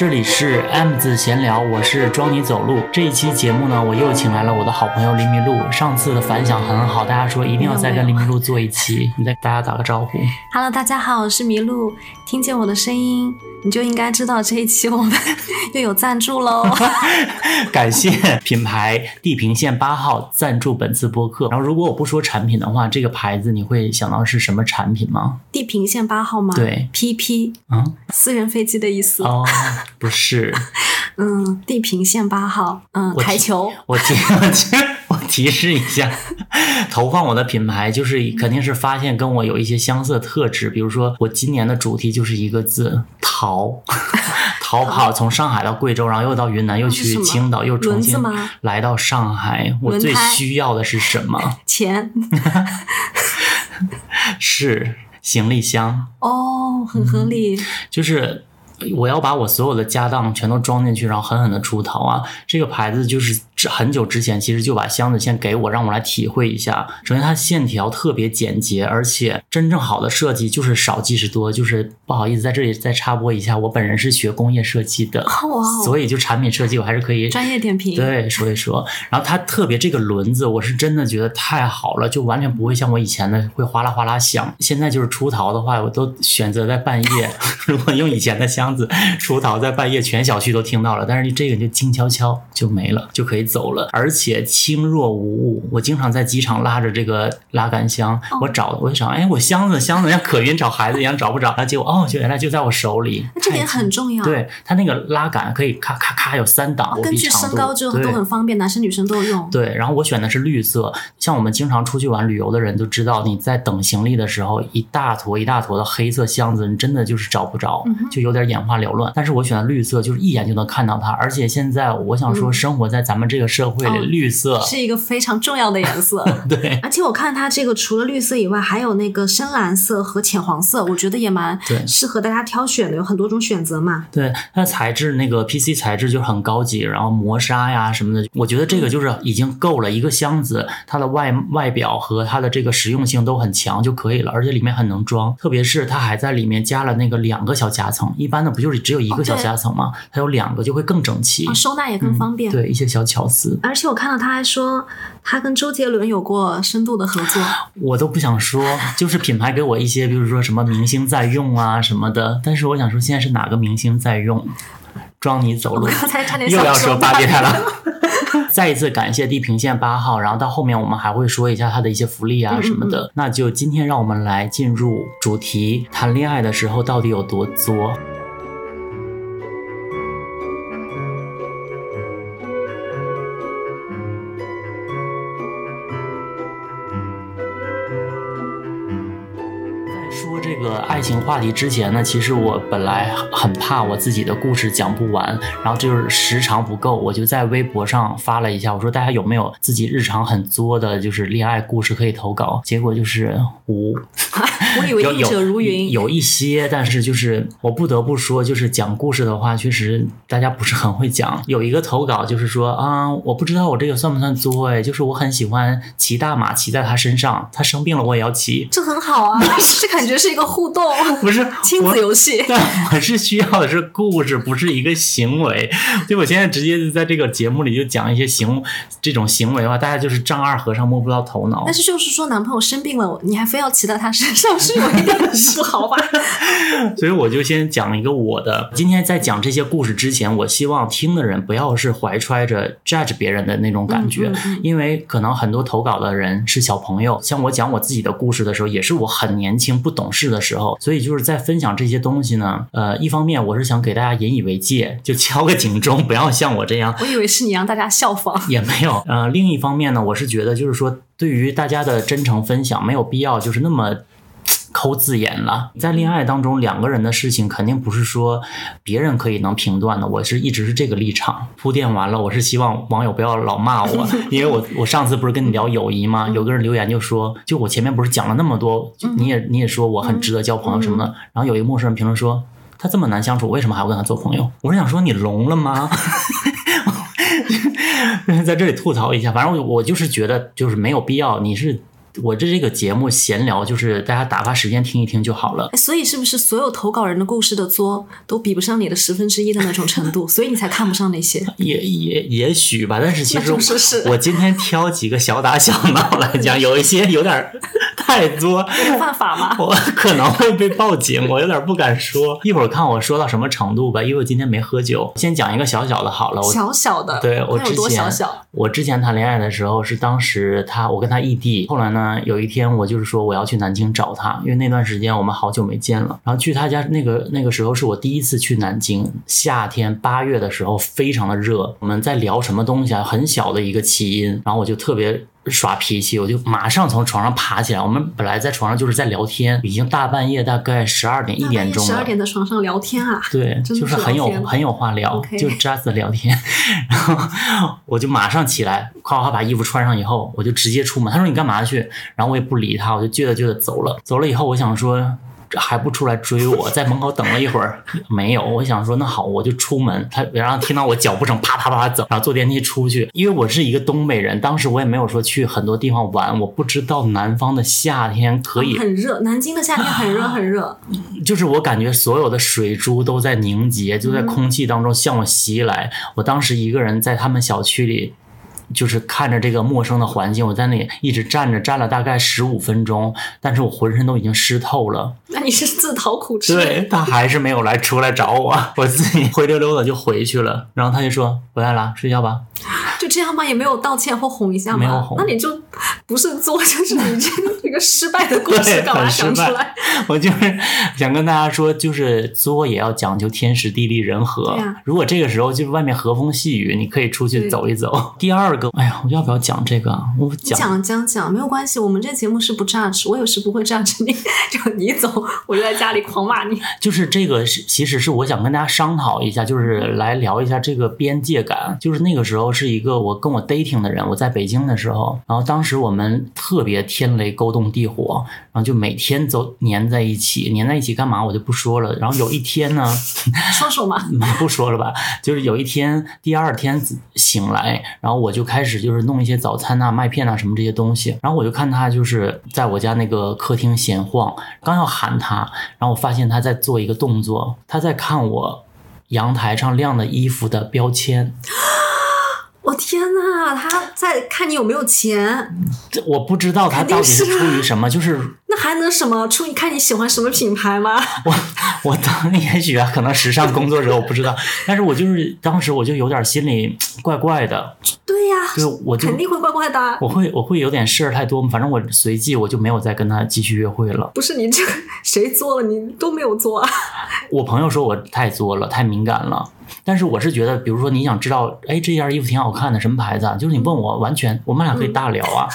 这里是 M 字闲聊，我是装你走路。这一期节目呢，我又请来了我的好朋友林迷鹿。上次的反响很好，大家说一定要再跟林迷鹿做一期。你再给大家打个招呼。Hello，大家好，我是迷鹿。听见我的声音，你就应该知道这一期我们 又有赞助喽。感谢品牌地平线八号赞助本次播客。然后，如果我不说产品的话，这个牌子你会想到是什么产品吗？地平线八号吗？对，PP，嗯，私人飞机的意思。哦，不是，嗯，地平线八号，嗯，台球。我听我提我提示一下，投放我的品牌就是肯定是发现跟我有一些相似的特质，比如说我今年的主题就是一个字逃，逃跑，从上海到贵州，然后又到云南，又去青岛，又重新来到上海。我最需要的是什么？钱。是行李箱。哦，很合理。就是我要把我所有的家当全都装进去，然后狠狠的出逃啊！这个牌子就是之很久之前其实就把箱子先给我，让我来体会一下。首先它线条特别简洁，而且真正好的设计就是少即是多。就是不好意思在这里再插播一下，我本人是学工业设计的，所以就产品设计我还是可以专业点评。对，说一说。然后它特别这个轮子，我是真的觉得太好了，就完全不会像我以前的会哗啦哗啦响。现在就是出逃的话，我都选择在半夜。如果用以前的箱子出逃，在半夜全小区都听到了。但是这个就静悄悄就没了，就可以走了，而且轻若无物。我经常在机场拉着这个拉杆箱，我找我就想，哎，我箱子箱子像可云找孩子一样找不着，结果哦，就原来就在我手里。那这点很重要。，对它那个拉杆可以咔咔咔有三档，我根据身高就对都很方便，男生女生都有用。对，然后我选的是绿色。像我们经常出去玩旅游的人都知道，你在等行李的时候，一大坨一大坨的黑色箱子，你真的就是找不着，就有点眼花缭乱。但是我选的绿色，就是一眼就能看到它。而且现在我想说，嗯生活在咱们这个社会绿色是一个非常重要的颜色。对而且我看它这个除了绿色以外，还有那个深蓝色和浅黄色，我觉得也蛮对适合大家挑选的，有很多种选择嘛。对，它的材质那个 PC 材质就很高级，然后磨砂呀什么的，我觉得这个就是已经够了。一个箱子，它的外外表和它的这个实用性都很强就可以了，而且里面很能装。特别是它还在里面加了那个两个小夹层，一般的不就是只有一个小夹层吗？它有两个就会更整齐啊，，收纳也更方便。对一些小巧思，而且我看到他还说，他跟周杰伦有过深度的合作。我都不想说，就是品牌给我一些，比如说什么明星在用啊什么的，但是我想说现在是哪个明星在用？装你走路，刚才差点又要说八八点台了。再一次感谢地平线八号，然后到后面我们还会说一下它的一些福利啊什么的。那就今天让我们来进入主题，谈恋爱的时候到底有多作？话题之前呢，其实我本来很怕我自己的故事讲不完，然后就是时长不够，我就在微博上发了一下，我说大家有没有自己日常很作的，就是恋爱故事可以投稿？结果就是无，我以为有应者如云。有一些，但是就是我不得不说，就是讲故事的话，确实大家不是很会讲。有一个投稿就是说啊，我不知道我这个算不算作哎，就是我很喜欢骑大马，骑在他身上，他生病了我也要骑。这很好啊，这感觉是一个互动 不是亲子游戏。但我是需要的是故事，不是一个行为。就我现在直接在这个节目里就讲一些行这种行为的话，大家就是丈二和尚摸不到头脑但。是就是说，男朋友生病了，你还非要骑到他身上，是有一点不好吧？所以我就先讲一个我的。今天在讲这些故事之前，我希望听的人不要是怀揣着 judge 别人的那种感觉，嗯嗯嗯因为可能很多投稿的人是小朋友。像我讲我自己的故事的时候，也是我很年轻不懂事的时候，所以就是在分享这些东西呢。呃，一方面我是想给大家引以为戒，就敲个警钟，不要像我这样我以为是你让大家效仿。也没有。呃，另一方面呢，我是觉得就是说，对于大家的真诚分享，没有必要就是那么。抠字眼了，在恋爱当中，两个人的事情肯定不是说别人可以能评断的。我是一直是这个立场。铺垫完了，我是希望网友不要老骂我，因为我我上次不是跟你聊友谊吗？有个人留言就说，就我前面不是讲了那么多，你也你也说我很值得交朋友什么的，然后有一个陌生人评论说。他这么难相处，为什么还要跟他做朋友？我是想说你聋了吗？在这里吐槽一下，反正我我就是觉得就是没有必要，你是我这这个节目闲聊，就是大家打发时间听一听就好了。哎，所以是不是所有投稿人的故事的作都比不上你的十分之一的那种程度？所以你才看不上那些？也也也许吧，但是其实就是是我今天挑几个小打小闹来讲，有一些有点儿太作，有犯法吗？我可能会被报警，我有点不敢说。一会儿看我说到什么程度吧，因为我今天没喝酒。先讲一个小小的好了，我小小的，对我之前小？我之前谈恋爱的时候是当时他我跟他异地，后来呢嗯有一天我就是说我要去南京找他，因为那段时间我们好久没见了。然后去他家那个那个时候是我第一次去南京，夏天八月的时候非常的热，我们在聊什么东西啊？很小的一个起因，然后我就特别。耍脾气，我就马上从床上爬起来。我们本来在床上就是在聊天，已经大半夜大概十二点一点钟了。十二点在床上聊天啊？对，就是是很有很有话聊就 just 聊天。然后我就马上起来，夸夸把衣服穿上以后，我就直接出门。他说你干嘛去？然后我也不理他，我就倔着倔着走了。走了以后，我想说。这还不出来追我，在门口等了一会儿，没有。我想说，那好，我就出门。他然后听到我脚步声啪啪啪走，然后坐电梯出去。因为我是一个东北人，当时我也没有说去很多地方玩，我不知道南方的夏天可以很热，南京的夏天很热很热。就是我感觉所有的水珠都在凝结，就在空气当中向我袭来。我当时一个人在他们小区里，就是看着这个陌生的环境，我在那里一直站着，站了大概十五分钟，但是我浑身都已经湿透了。那你是自讨苦吃。对他还是没有来出来找我，我自己灰溜溜的就回去了。然后他就说回来了，睡觉吧。就这样吗？也没有道歉或哄一下吗？没有哄那你就不是作，就是你这个这个失败的故事，干嘛讲出来？。我就是想跟大家说，就是作也要讲究天时地利人和。如果这个时候就是外面和风细雨，你可以出去走一走。第二个，哎呀，我要不要讲这个啊？我讲讲讲讲没有关系，我们这节目是不 judge，我有时不会 judge 你，就你走，我就在家里狂骂你。就是这个是，其实是我想跟大家商讨一下，就是来聊一下这个边界感。就是那个时候是一个我跟我 dating 的人，我在北京的时候，然后当时我们特别天雷勾动地火，然后就每天都粘在一起，粘在一起干嘛我就不说了。然后有一天呢，说说嘛，不说了吧，就是有一天，第二天醒来，然后我就开始就是弄一些早餐呐、麦片啊什么这些东西，然后我就看他就是在我家那个客厅闲晃，刚要喊他，然后我发现他在做一个动作，他在看我阳台上晾的衣服的标签，我天呐，他在看你有没有钱，这我不知道他到底是出于什么，就是那还能什么？出你看你喜欢什么品牌吗？我我当也许啊，可能时尚工作者我不知道，但是我就是当时我就有点心里怪怪的，对呀、对，我就肯定会怪怪的啊。我会我会有点事儿太多，反正我随即我就没有再跟他继续约会了。不是你这个谁作了，你都没有作啊。我朋友说我太作了，太敏感了。但是我是觉得，比如说你想知道，哎，这件衣服挺好看的，什么牌子啊？就是你问我，完全我们俩可以大聊啊，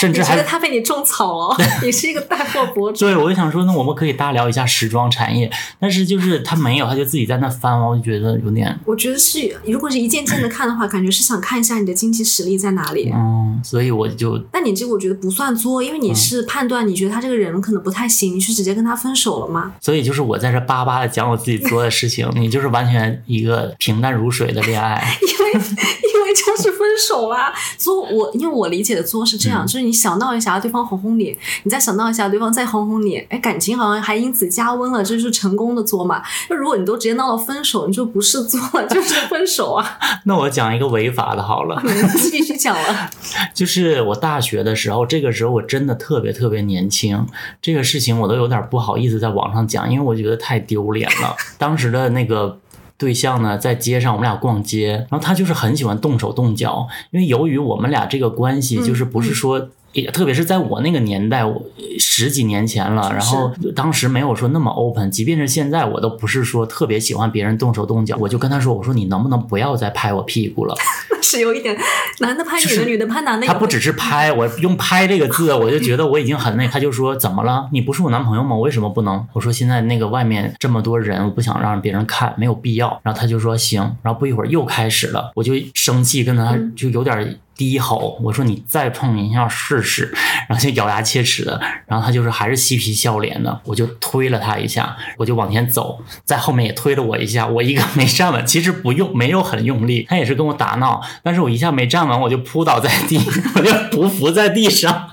甚至还觉得他被你种草了？你是一个带货博主。对，我就想说，那我们可以大聊一下时装产业。但是就是他没有，他就自己在那翻，我就觉得有点，我觉得是，如果是一件件的看的话，感觉是想看一下你的经济实力在哪里。嗯，所以我就但你这个我觉得不算作，因为你是判断你觉得他这个人可能不太行，你是直接跟他分手了吗？所以就是我在这巴巴的讲我自己做的事情，你就是完全一个平淡如水的恋爱。因为因为 就是分手啦。作我因为我理解的作是这样，就是你想闹一下，对方哄哄你，你再想闹一下，对方再哄哄你，哎，感情好像还因此加温了，这就是成功的作嘛。那如果你都直接闹到分手，你就不是作了，就是分手啊。那我讲一个违法的好了。你必须讲了，就是我大学的时候，这个时候我真的特别特别年轻，这个事情我都有点不好意思在网上讲，因为我觉得太丢脸了。当时的那个。对象呢，在街上我们俩逛街，然后他就是很喜欢动手动脚，因为由于我们俩这个关系，就是不是说，也特别是在我那个年代，我十几年前了，然后当时没有说那么 open，即便是现在，我都不是说特别喜欢别人动手动脚，我就跟他说，我说你能不能不要再拍我屁股了？是有一点男的拍女的，就是女的拍男的。他不只是拍，我用“拍”这个字，我就觉得我已经很那。他就说：“怎么了？你不是我男朋友吗？为什么不能？”我说：“现在那个外面这么多人，我不想让别人看，没有必要。”然后他就说：“行。”然后不一会儿又开始了，我就生气，跟他就有点低吼，我说：“你再碰一下试试。”然后就咬牙切齿的，然后他就是还是嬉皮笑脸的，我就推了他一下，我就往前走，在后面也推了我一下，我一个没站稳，其实不用没有很用力，他也是跟我打闹，但是我一下没站稳，我就扑倒在地，我就匍匐在地上。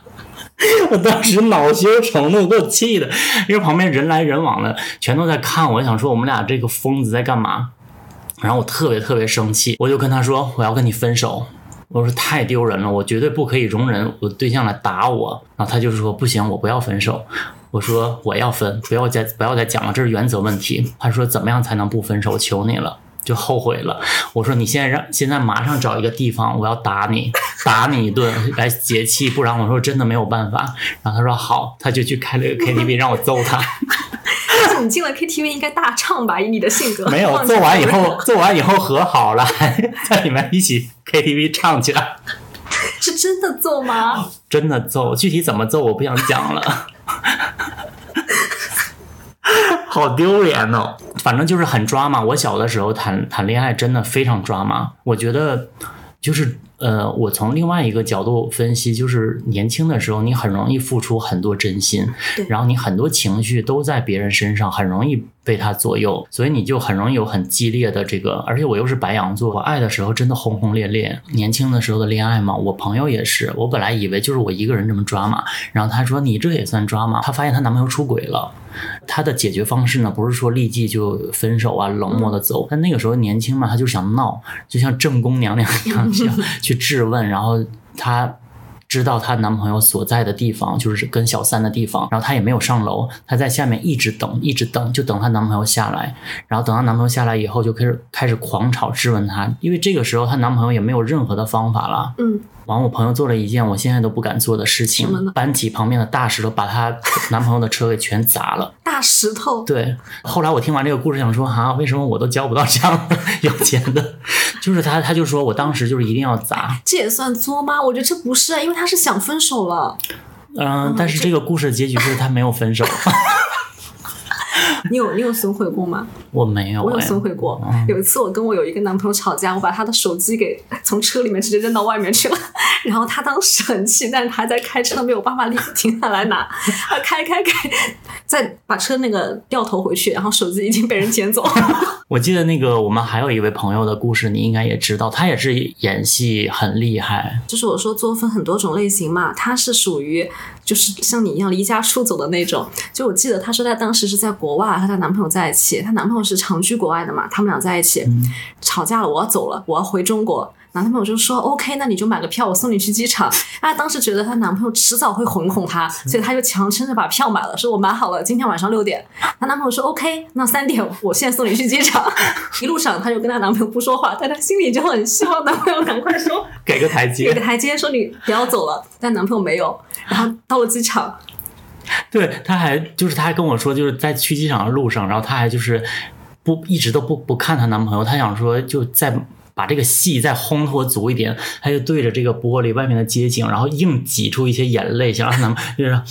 我当时恼羞成怒，给我气的，因为旁边人来人往的，全都在看我，想说我们俩这个疯子在干嘛？然后我特别特别生气，我就跟他说我要跟你分手。我说太丢人了，我绝对不可以容忍我对象来打我。然后他就说不行，我不要分手。我说我要分，不要再不要再讲了，这是原则问题。他说怎么样才能不分手？求你了。就后悔了。我说你现在让现在马上找一个地方，我要打你，打你一顿来解气，不然我说真的没有办法。然后他说好，他就去开了个 KTV 让我揍他。但是你进了 KTV 应该大唱吧？以你的性格，没有揍完以后，揍完以后和好了，还在里面一起 KTV 唱起来。是真的揍吗？真的揍，具体怎么揍我不想讲了。好丢脸哦！反正就是很抓嘛。我小的时候谈谈恋爱真的非常抓嘛。我觉得就是呃，我从另外一个角度分析，就是年轻的时候你很容易付出很多真心，然后你很多情绪都在别人身上，很容易被他左右，所以你就很容易有很激烈的这个。而且我又是白羊座，我爱的时候真的轰轰烈烈。年轻的时候的恋爱嘛，我朋友也是，我本来以为就是我一个人这么抓嘛，然后他说你这也算抓嘛？她发现她男朋友出轨了。她的解决方式呢，不是说立即就分手啊，冷漠的走。但那个时候年轻嘛，她就想闹，就像正宫娘娘一样，想去质问。然后她知道她男朋友所在的地方，就是跟小三的地方。然后她也没有上楼，她在下面一直等，一直等，就等她男朋友下来。然后等她男朋友下来以后，就开始开始狂吵质问她，因为这个时候她男朋友也没有任何的方法了。嗯。完，我朋友做了一件我现在都不敢做的事情，搬起旁边的大石头，把她 男朋友的车给全砸了。大石头。对。后来我听完这个故事，想说啊，为什么我都交不到这样 有钱的？就是他，他就说我当时就是一定要砸。这也算作吗？我觉得这不是，因为他是想分手了。嗯，但是这个故事的结局是他没有分手。你有你有损毁过吗？我没有，我有损毁过。有一次我跟我有一个男朋友吵架，我把他的手机给从车里面直接扔到外面去了，然后他当时很气，但是他在开车，没有办法立刻停下来拿，他开开开，再把车那个掉头回去，然后手机已经被人捡走。我记得那个我们还有一位朋友的故事，你应该也知道，他也是演戏很厉害。就是我说作风很多种类型嘛，他是属于就是像你一样离家出走的那种。就我记得他说他当时是在国外和她男朋友在一起，她男朋友是长居国外的嘛，他们俩在一起吵架了，我要走了，我要回中国。男朋友就说 OK，那你就买个票，我送你去机场。啊当时觉得她男朋友迟早会哄哄她，所以她就强撑着把票买了，说我买好了，今天晚上六点。她男朋友说 OK，那三点我现在送你去机场。一路上她就跟她男朋友不说话，但她心里就很希望男朋友赶快说 给个台阶，给个台阶，说你不要走了。但男朋友没有。然后到了机场，对，她还就是她还跟我说，就是在去机场的路上，然后她还就是不一直都不不看她男朋友，她想说就在。把这个戏再烘托足一点，他就对着这个玻璃外面的街景，然后硬挤出一些眼泪，想让她男就是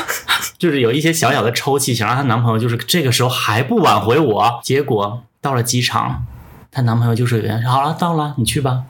就是有一些小小的抽泣，想让她男朋友就是这个时候还不挽回我。结果到了机场，她男朋友就是好了，到了，你去吧。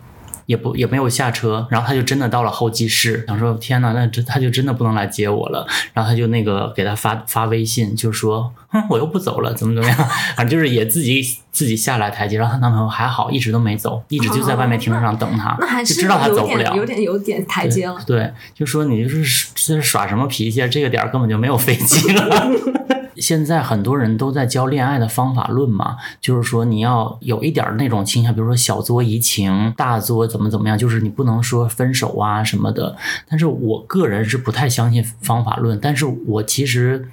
也不也没有下车，然后他就真的到了候机室，想说天呐，那这他就真的不能来接我了。然后他就那个给他发发微信，就说，哼，我又不走了，怎么怎么样，反正就是也自己自己下来台阶。然后她男朋友还好，一直都没走，一直就在外面停车场等她，那还是知道他走不了，有点有点台阶了。对，就说你就是这是耍什么脾气啊？这个点儿根本就没有飞机了。现在很多人都在教恋爱的方法论嘛，就是说你要有一点那种倾向，比如说小作怡情，大作怎么怎么样，就是你不能说分手啊什么的。但是我个人是不太相信方法论，但是我其实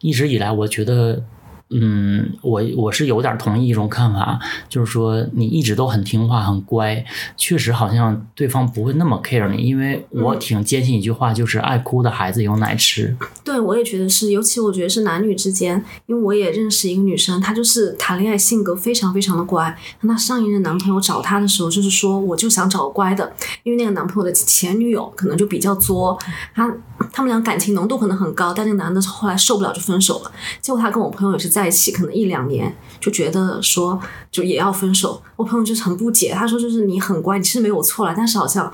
一直以来我觉得。嗯，我我是有点同意一种看法，就是说你一直都很听话很乖，确实好像对方不会那么 care 你，因为我挺坚信一句话，就是爱哭的孩子有奶吃。对，我也觉得是，尤其我觉得是男女之间，因为我也认识一个女生，她就是谈恋爱性格非常非常的乖，那上一任男朋友找她的时候，就是说我就想找乖的，因为那个男朋友的前女友可能就比较作，他他们俩感情浓度可能很高，但那个男的后来受不了就分手了，结果他跟我朋友也是在。在一起可能一两年就觉得说就也要分手，我朋友就是很不解，他说就是你很乖，你是没有错了，但是好像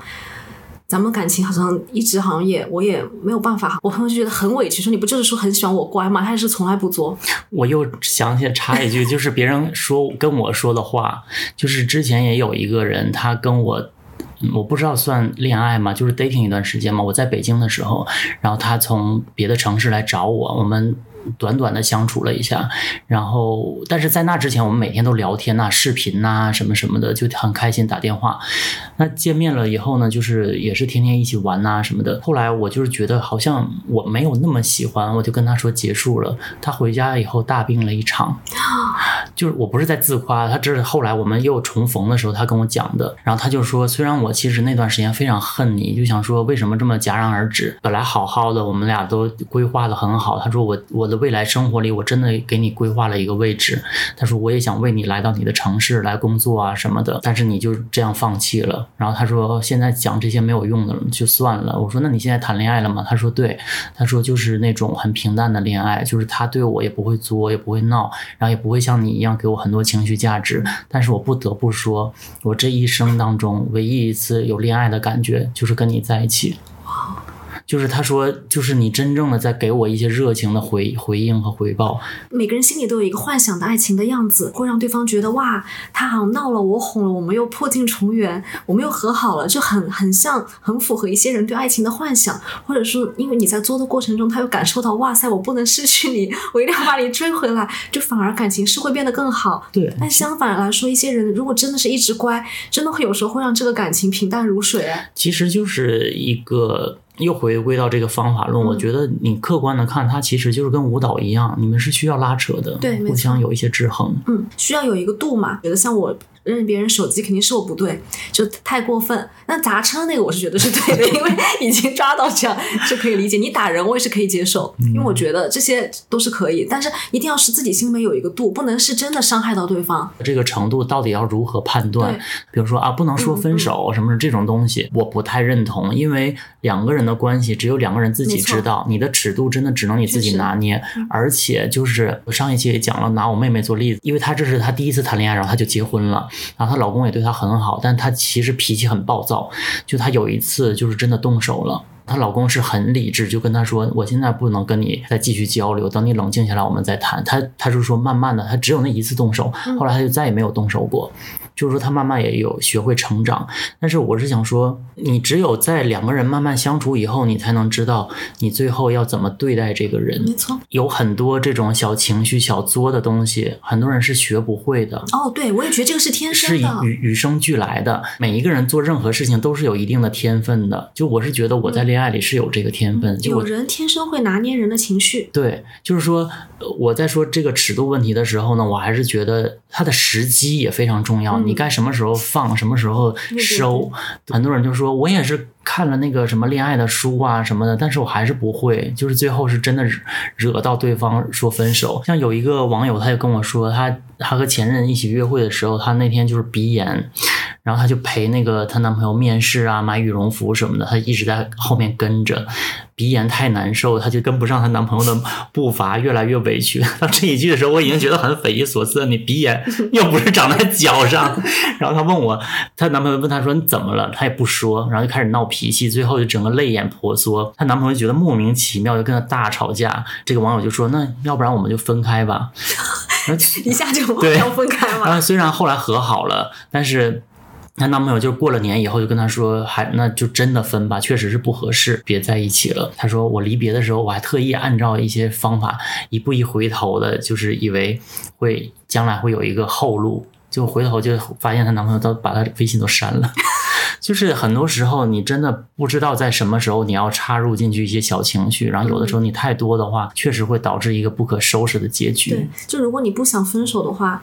咱们感情好像一直好像也我也没有办法，我朋友就觉得很委屈，说你不就是说很喜欢我乖吗？他也是从来不作。我又想起来插一句，就是别人说跟我说的话，就是之前也有一个人他跟我。我不知道算恋爱吗？就是 dating 一段时间嘛。我在北京的时候，然后他从别的城市来找我，我们短短的相处了一下，然后但是在那之前，我们每天都聊天呐、视频呐、什么什么的，就很开心打电话。那见面了以后呢，就是也是天天一起玩呐、什么的。后来我就是觉得好像我没有那么喜欢，我就跟他说结束了。他回家以后大病了一场，就是我不是在自夸，他这是后来我们又重逢的时候他跟我讲的。然后他就说，虽然我其实那段时间非常恨你，就想说为什么这么戛然而止？本来好好的，我们俩都规划的很好。他说我我的未来生活里，我真的给你规划了一个位置。他说我也想为你来到你的城市来工作啊什么的，但是你就这样放弃了。然后他说现在讲这些没有用的，就算了。我说那你现在谈恋爱了吗？他说对，他说就是那种很平淡的恋爱，就是他对我也不会作，也不会闹，然后也不会像你一样给我很多情绪价值。但是我不得不说，我这一生当中唯一一次有恋爱的感觉，就是跟你在一起。就是他说，就是你真正的在给我一些热情的回回应和回报。每个人心里都有一个幻想的爱情的样子，会让对方觉得哇，他好像闹了，我哄了，我们又破镜重圆，我们又和好了，就很很像，很符合一些人对爱情的幻想，或者说，因为你在做的过程中，他又感受到哇塞，我不能失去你，我一定要把你追回来，就反而感情是会变得更好。对，但相反来说，一些人如果真的是一直乖，真的会有时候会让这个感情平淡如水。哎其实就是一个又回归到这个方法论。嗯我觉得你客观的看，它其实就是跟舞蹈一样，你们是需要拉扯的，对互相有一些制衡。嗯，需要有一个度嘛。觉得像我认别人手机，肯定是我不对，就太过分。那砸车那个，我是觉得是对的，因为 已经抓到这样就可以理解。你打人，我也是可以接受，因为我觉得这些都是可以，但是一定要是自己心里面有一个度，不能是真的伤害到对方。这个程度到底要如何判断？比如说啊，不能说分手什么的这种东西，我不太认同，因为两个人的关系只有两个人自己知道，你的尺度真的只能你自己拿捏。而且就是我上一期也讲了，拿我妹妹做例子，因为她这是她第一次谈恋爱，然后她就结婚了，然后她老公也对她很好，但她其实脾气很暴躁，就她有一次就是真的动手了。她老公是很理智，就跟她说：“我现在不能跟你再继续交流，等你冷静下来我们再谈。”她她就说慢慢的，她只有那一次动手，后来她就再也没有动手过。就是说，她慢慢也有学会成长。但是我是想说，你只有在两个人慢慢相处以后，你才能知道你最后要怎么对待这个人。没错。有很多这种小情绪、小作的东西，很多人是学不会的。哦，对，我也觉得这个是天生的。与与生俱来的，每一个人做任何事情都是有一定的天分的。就我是觉得我在恋爱里是有这个天分，就有人天生会拿捏人的情绪，对，就是说呃我在说这个尺度问题的时候呢，我还是觉得它的时机也非常重要。嗯你该什么时候放，什么时候对收。很多人就说我也是看了那个什么恋爱的书啊什么的，但是我还是不会，就是最后是真的惹到对方说分手。像有一个网友他就跟我说，他他和前任一起约会的时候，他那天就是鼻炎。然后他就陪那个她男朋友面试啊，买羽绒服什么的，他一直在后面跟着。鼻炎太难受，她就跟不上她男朋友的步伐，越来越委屈。到这一句的时候，我已经觉得很匪夷所思。你鼻炎又不是长在脚上，然后她问我，她男朋友问她说你怎么了，她也不说，然后就开始闹脾气，最后就整个泪眼婆娑。她男朋友觉得莫名其妙，就跟她大吵架。这个网友就说，那要不然我们就分开吧。然后 一下就对要分开嘛。啊，虽然后来和好了，但是她男朋友就过了年以后就跟她说，还那就真的分吧，确实是不合适，别在一起了。她说我离别的时候，我还特意按照一些方法，一步一回头的，就是以为会将来会有一个后路，就回头就发现她男朋友都把她微信都删了。就是很多时候，你真的不知道在什么时候你要插入进去一些小情绪，然后有的时候你太多的话，确实会导致一个不可收拾的结局。对，就如果你不想分手的话，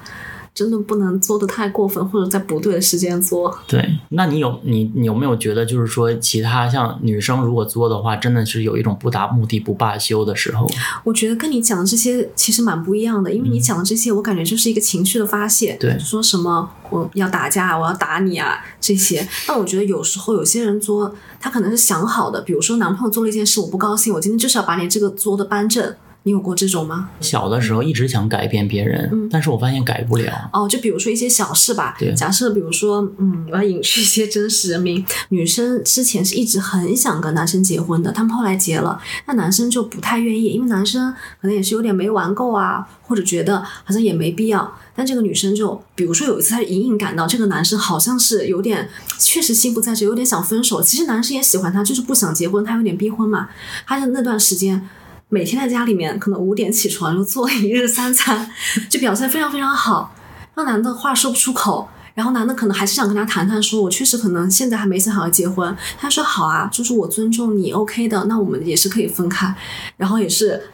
真的不能做的太过分，或者在不对的时间做。对，那你有你你有没有觉得，就是说，其他像女生如果作的话，真的是有一种不达目的不罢休的时候？我觉得跟你讲的这些其实蛮不一样的，因为你讲的这些，我感觉就是一个情绪的发泄。对说什么我要打架，我要打你啊这些。但我觉得有时候有些人作，他可能是想好的，比如说男朋友做了一件事，我不高兴，我今天就是要把你这个作的扳正。你有过这种吗？小的时候一直想改变别人，嗯但是我发现改不了。哦，就比如说一些小事吧对，假设比如说，嗯，我要隐去一些真实人名，女生之前是一直很想跟男生结婚的，他们后来结了，那男生就不太愿意，因为男生可能也是有点没玩够啊，或者觉得好像也没必要。但这个女生就，比如说有一次，她隐隐感到这个男生好像是有点，确实心不在焉，有点想分手。其实男生也喜欢她，就是不想结婚，他有点逼婚嘛。他就那段时间。每天在家里面可能五点起床，就做一日三餐，就表现非常非常好，让男的话说不出口。然后男的可能还是想跟他谈谈，说我确实可能现在还没想好要结婚。他说好啊，就是我尊重你，OK 的，那我们也是可以分开。然后也是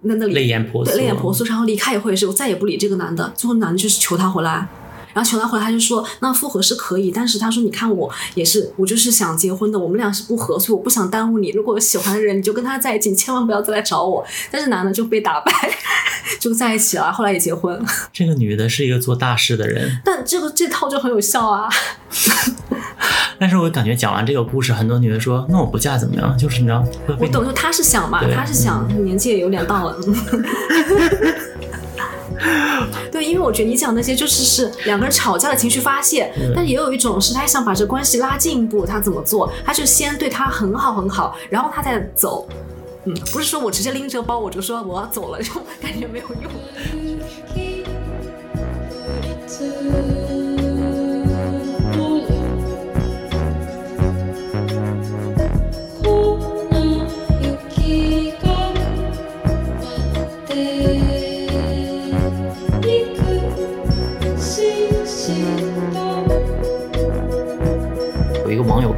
那那里泪眼婆娑，对，泪眼婆娑，然后离开以后也是，我再也不理这个男的。最后男的就是求他回来，然后求他回来，他就说那复合是可以，但是他说你看我也是，我就是想结婚的，我们俩是不合，所以我不想耽误你。如果有喜欢的人，你就跟他在一起，你千万不要再来找我。但是男的就被打败，就在一起了，后来也结婚。这个女的是一个做大事的人，但这个这套就很有效啊。但是我感觉讲完这个故事，很多女的说，那我不嫁怎么样？就是你知道，我懂，就他是想嘛，对他是想年纪也有点到了。我觉得你讲那些就是是两个人吵架的情绪发泄，但也有一种是他想把这关系拉进一步，他怎么做？他就先对他很好很好，然后他再走。嗯，不是说我直接拎着包我就说我要走了，就感觉没有用。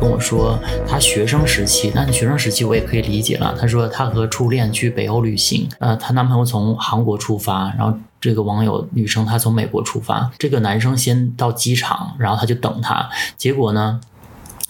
跟我说，他学生时期，但学生时期我也可以理解了。她说她和初恋去北欧旅行，呃，她男朋友从韩国出发，然后这个网友女生她从美国出发，这个男生先到机场，然后他就等她，结果呢？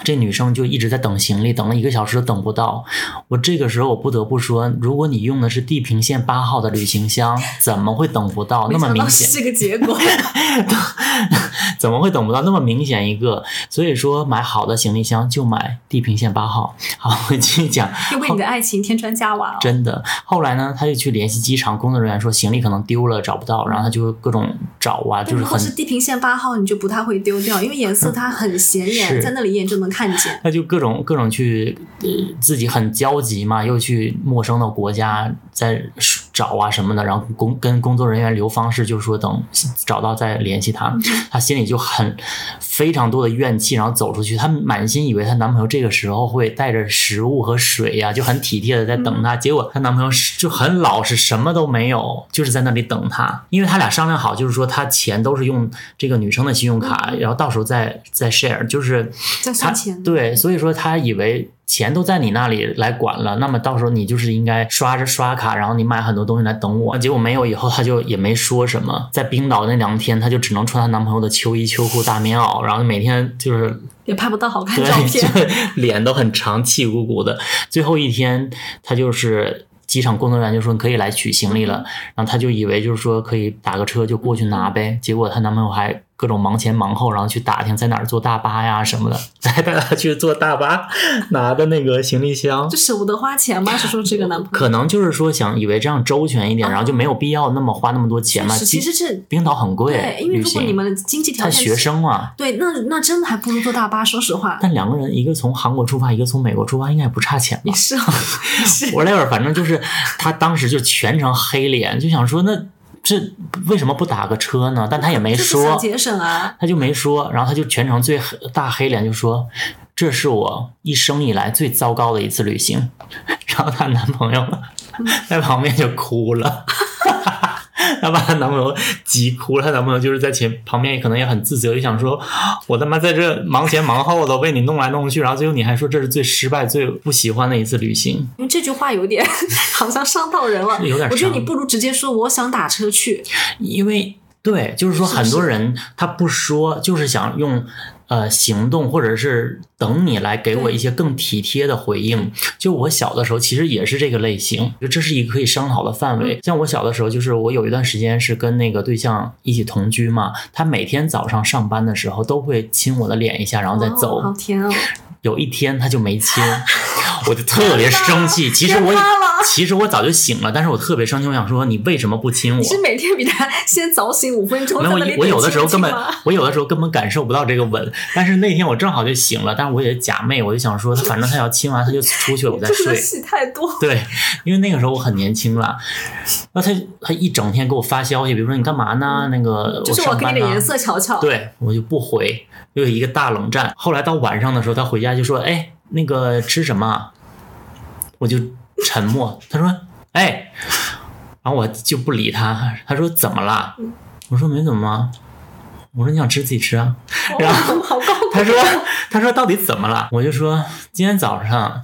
这女生就一直在等行李，等了一个小时都等不到。我这个时候我不得不说，如果你用的是地平线八号的旅行箱，怎么会等不到？那么明显是，这个结果。怎么会等不到那么明显一个？所以说买好的行李箱就买地平线八号。好，我继续讲。又为你的爱情添砖加瓦哦。真的，后来呢，他就去联系机场工作人员，说行李可能丢了，找不到，然后他就各种找啊，就是很如果是地平线八号，你就不太会丢掉，因为颜色它很显眼，是在那里一眼就能看见。他就各种各种去，呃，自己很焦急嘛，又去陌生的国家在找啊什么的，然后工跟工作人员留方式，就是说等找到再联系他。她心里就很非常多的怨气，然后走出去，她满心以为她男朋友这个时候会带着食物和水呀、就很体贴的在等她。结果她男朋友是就很老实，什么都没有，就是在那里等她。因为他俩商量好，就是说他钱都是用这个女生的信用卡，然后到时候再再 share，就是再他对，所以说他以为钱都在你那里来管了，那么到时候你就是应该刷着刷卡，然后你买很多东西来等我。结果没有，以后他就也没说什么。在冰岛那两天，她就只能穿她男朋友的秋衣秋裤大棉袄，然后每天就是也拍不到好看对照，片。就脸都很长，气鼓鼓的。最后一天，她就是。机场工作人员就说你可以来取行李了，然后她就以为就是说可以打个车就过去拿呗，结果她男朋友还各种忙前忙后，然后去打听在哪儿坐大巴呀什么的，再带他去坐大巴拿的那个行李箱就，舍不得花钱吗？是说这个男朋友？可能就是说想以为这样周全一点，然后就没有必要那么花那么多钱嘛。其实这冰岛很贵对，，因为如果你们的经济条件他学生嘛。对，那那真的还不如坐大巴。说实话，但两个人，一个从韩国出发，一个从美国出发，应该也不差钱吧是我那会儿反正就是，他当时就全程黑脸，就想说那这为什么不打个车呢？但他也没说想，节省啊。他就没说，然后他就全程最大黑脸就说。这是我一生以来最糟糕的一次旅行，然后她男朋友在旁边就哭了，她把她男朋友急哭了。她男朋友就是在前旁边，可能也很自责，就想说，我他妈在这忙前忙后的为你弄来弄去，然后最后你还说这是最失败、最不喜欢的一次旅行。因为这句话有点 好像伤到人了，有点我觉得你不如直接说我想打车去，因为对，就是说很多人他不说，就是想用呃行动或者是等你来给我一些更体贴的回应。就我小的时候其实也是这个类型，就这是一个可以商讨的范围。像我小的时候，就是我有一段时间是跟那个对象一起同居嘛，他每天早上上班的时候都会亲我的脸一下，然后再走。哦好甜哦。有一天他就没亲，我就特别生气。其实我其实我早就醒了，但是我特别生气，我想说你为什么不亲我你？是每天比他先早醒五分钟，没有，我有的时候根本我有的时候根本感受不到这个吻，但是那天我正好就醒了，但是我也假寐，我就想说，反正他要亲完他就出去了，我再睡。戏太多。对，因为那个时候我很年轻了，那他他一整天给我发消息，比如说你干嘛呢？那个就是我给你的颜。色瞧瞧。对，我就不回，又有一个大冷战。后来到晚上的时候，他回家就说：“哎，那个吃什么？”我就沉默。他说：“哎。”然后我就不理他。他说：“怎么了？”我说：“没怎么啊。”我说：“你想吃自己吃啊。”然后他说：“他说到底怎么了？”我就说：“今天早上。”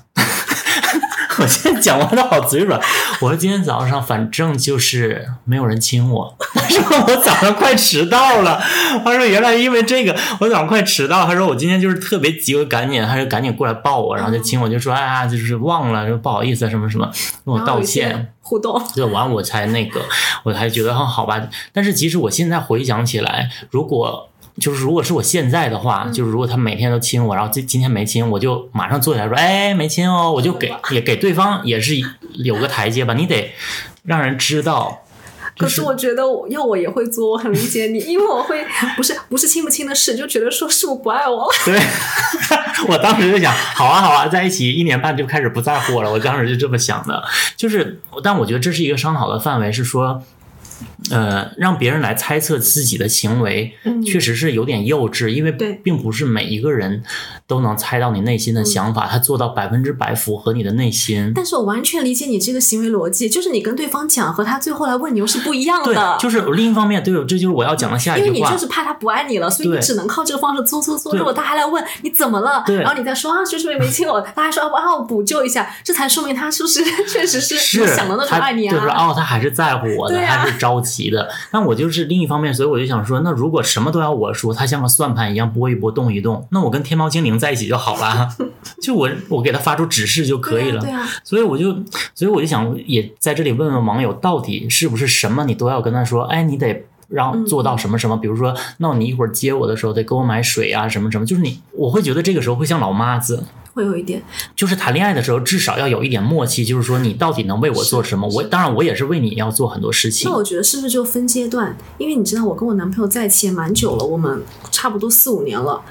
我现在讲完都好嘴软。我说今天早上反正就是没有人亲我，他说我早上快迟到了。他说原来因为这个我早上快迟到。他说我今天就是特别急，我赶紧，他就赶紧过来抱我，然后就亲我，就说哎呀就是忘了，说不好意思什么什么，跟我道歉。互动。对，完我才那个，我才觉得很好吧。但是其实我现在回想起来，如果就是如果是我现在的话，就是如果他每天都亲我，然后今今天没亲，我就马上坐起来说，哎，没亲哦，我就给也给对方也是有个台阶吧，你得让人知道。可是我觉得我要我也会做，我很理解你，因为我会不是不是亲不亲的事，就觉得说是我不爱我了。对，我当时就想，好啊好啊，在一起一年半就开始不在乎我了。我当时就这么想的，就是，但我觉得这是一个商讨的范围，是说，呃，让别人来猜测自己的行为，嗯确实是有点幼稚，因为并不是每一个人都能猜到你内心的想法，他做到百分之百符合你的内心。但是我完全理解你这个行为逻辑，就是你跟对方讲和他最后来问你又是不一样对的，。就是另一方面，对，这就是我要讲的下一句话因为你就。是怕他不爱你了，所以你只能靠这个方式搓搓搓。如果他还来问你怎么了，然后你再说啊，就是没亲我，他还说啊，我补救一下，这才说明他是不是 确实是想的那种爱你啊就是啊。哦，他还是在乎我的，他是着急的。但我就是另一方面，所以我就想说，那如果什么都要我说，他像个算盘一样拨一拨动一动，那我跟天猫精灵在一起就好了，就我我给他发出指示就可以了。对啊，对啊所以我就，所以我就想，也在这里问问网友，到底是不是什么你都要跟他说？哎，你得让嗯做到什么什么？比如说，那你一会儿接我的时候得给我买水啊，什么什么。就是你，我会觉得这个时候会像老妈子，会有一点。就是谈恋爱的时候，至少要有一点默契，就是说你到底能为我做什么？我当然我也是为你要做很多事情那。我觉得是不是就分阶段？因为你知道，我跟我男朋友在一起也蛮久了，我们差不多四五年了。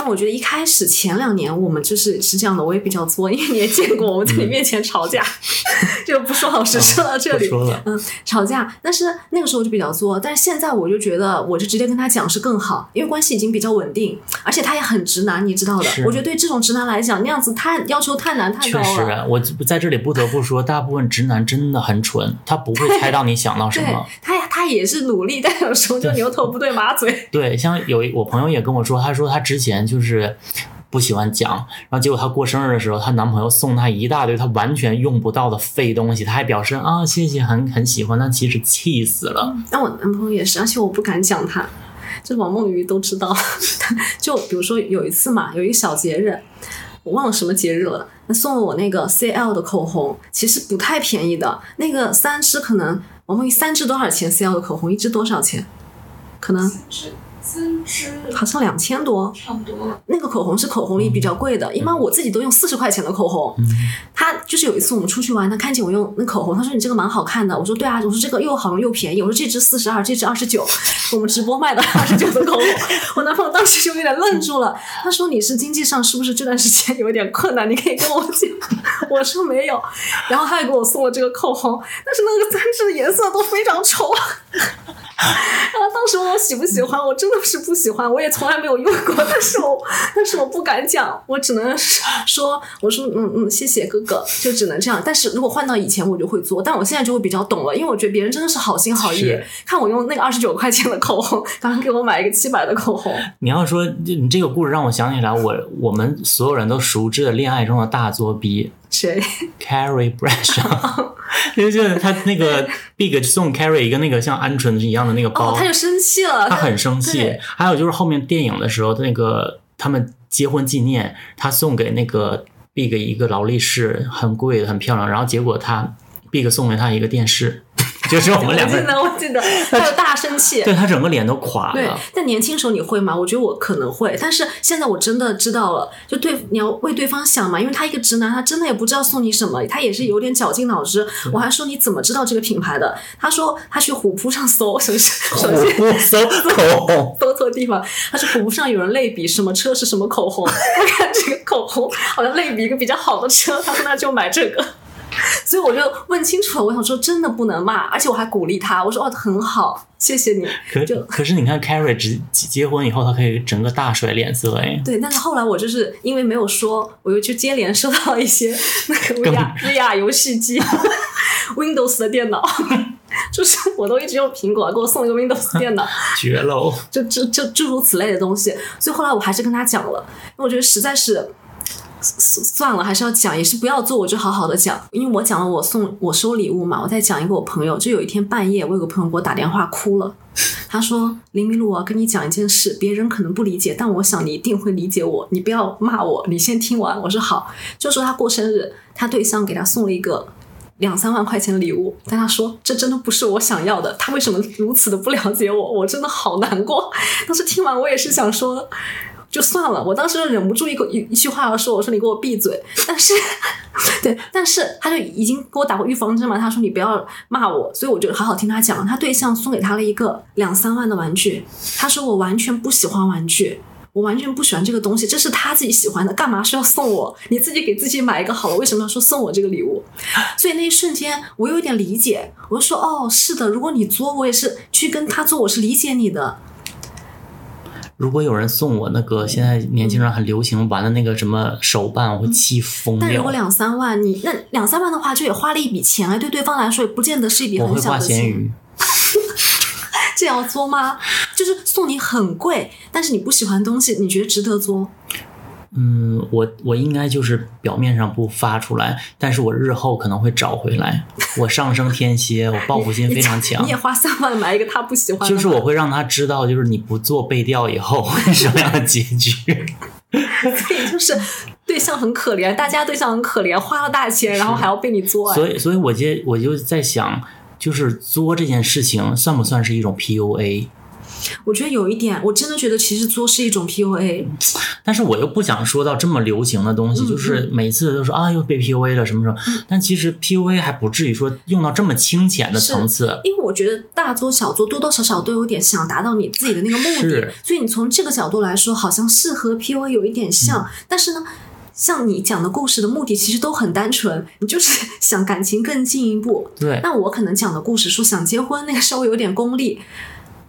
但我觉得一开始前两年我们就是是这样的，我也比较作，因 为你也见过我们在你面前吵架，就不说老实说到这里。嗯，吵架，但是那个时候就比较作，但是现在我就觉得，我就直接跟他讲是更好，因为关系已经比较稳定，而且他也很直男，你知道的。我觉得对这种直男来讲，那样子太要求太难太确高了。实啊，我在这里不得不说，大部分直男真的很蠢，他不会猜到你想到 什么。他也他也是努力，但有时候就牛头不对马嘴。对，像有一我朋友也跟我说，他说他之前就是不喜欢讲，然后结果她过生日的时候，她男朋友送她一大堆她完全用不到的废东西，她还表示啊谢谢，很很喜欢，但其实气死了。那我男朋友也是，而且我不敢讲他，这王梦鱼都知道。就比如说有一次嘛，有一个小节日，我忘了什么节日了，他送了我那个 CL 的口红，其实不太便宜的，那个三支可能王梦鱼三支多少钱？CL 的口红一支多少钱？可能三支好像两千多。差不多。那个口红是口红里比较贵的，一般我自己都用四十块钱的口红。他就是有一次我们出去玩，他看见我用那口红，他说你这个蛮好看的。我说对啊，我说这个又好用又便宜。我说这支四十二，这支二十九，我们直播卖的 二十九的口红。我男朋友当时就有点愣住了，他说你是经济上是不是这段时间有点困难？你可以跟我讲。我说没有，然后他还给我送了这个口红，但是那个三支的颜色都非常丑。然后当时问我喜不喜欢，我真的是不喜欢，我也从来没有用过，但是我但是我不敢讲，我只能说，我说嗯嗯，谢谢哥哥，就只能这样。但是如果换到以前，我就会做，但我现在就会比较懂了，因为我觉得别人真的是好心好意，看我用那个二十九块钱的口红，刚刚给我买一个七百的口红，你要说你这个故事让我想起来，我我们所有人都熟知的恋爱中的大作逼谁？Carrie Bradshaw，就是他那个 Big 送 Carrie 一个那个像鹌鹑一样的那个包，哦，他就生气了，他很生气。还有就是后面电影的时候，那个他们结婚纪念，他送给那个 Big 一个劳力士，很贵的，很漂亮。然后结果他 Big 送给他一个电视，就是我们两个人，我记得，我记得，他有大生气。对他整个脸都垮了对了。，但年轻时候你会吗？我觉得我可能会，但是现在我真的知道了，就对你要为对方想嘛，因为他一个直男，他真的也不知道送你什么，他也是有点绞尽脑汁。我还说你怎么知道这个品牌的？他说他去虎扑上搜，首先首先我搜口红，搜错地方，他说虎扑上有人类比什么车是什么口红，他看这个口红好像类比一个比较好的车，他说那就买这个。所以我就问清楚了，我想说真的不能骂，而且我还鼓励他，我说哦很好，谢谢你。可就可是你看 Carrie 结结婚以后，他可以整个大甩脸色哎。对，但是后来我就是因为没有说，我又去接连收到一些 那个 VR VR 游戏机，Windows 的电脑，就是我都一直用苹果，给我送一个 Windows 电脑，绝喽！就就就诸如此类的东西。所以后来我还是跟他讲了，因为我觉得实在是。算了，还是要讲，也是不要做，我就好好的讲。因为我讲了我送我收礼物嘛，我再讲一个我朋友，就有一天半夜，我有个朋友给我打电话哭了，他说：“林明露，我要跟你讲一件事，别人可能不理解，但我想你一定会理解我，你不要骂我，你先听完。”我说好，就说他过生日，他对象给他送了一个两三万块钱的礼物，但他说这真的不是我想要的，他为什么如此的不了解我？我真的好难过。当时听完我也是想说。就算了，我当时忍不住一个一一句话要说，我说你给我闭嘴。但是，对，但是他就已经给我打过预防针嘛，他说你不要骂我，所以我就好好听他讲。他对象送给他了一个两三万的玩具，他说我完全不喜欢玩具。我完全不喜欢这个东西，这是他自己喜欢的，干嘛是要送我？你自己给自己买一个好了，为什么要说送我这个礼物？所以那一瞬间，我有点理解，我就说哦，是的，如果你作，我也是去跟他做，我是理解你的。如果有人送我那个现在年轻人很流行玩的那个什么手办，我会气疯掉但如果。两三万，你那两三万的话，就也花了一笔钱啊，对对方来说也不见得是一笔我会很小的钱。挂咸鱼，这样作吗？就是送你很贵，但是你不喜欢的东西，你觉得值得作？嗯，我我应该就是表面上不发出来，但是我日后可能会找回来。我上升天蝎，我报复心非常强你也，花三万买一个他不喜欢的，就是我会让他知道，就是你不做背调以后什么样的结局。所以就是对象很可怜，大家对象很可怜，花了大钱，然后还要被你作、哎所以，所以我接我就在想，就是作这件事情算不算是一种 PUA？我觉得有一点，我真的觉得其实作是一种 PUA。但是我又不想说到这么流行的东西，嗯就是每次都说啊又被 PUA 了什么什么，但其实 PUA 还不至于说用到这么清浅的层次。因为我觉得大作小作多多少少都有点想达到你自己的那个目的，所以你从这个角度来说，好像是和 PUA 有一点像，嗯但是呢。像你讲的故事的目的其实都很单纯，你就是想感情更进一步。对，那我可能讲的故事说想结婚，那个稍微有点功利，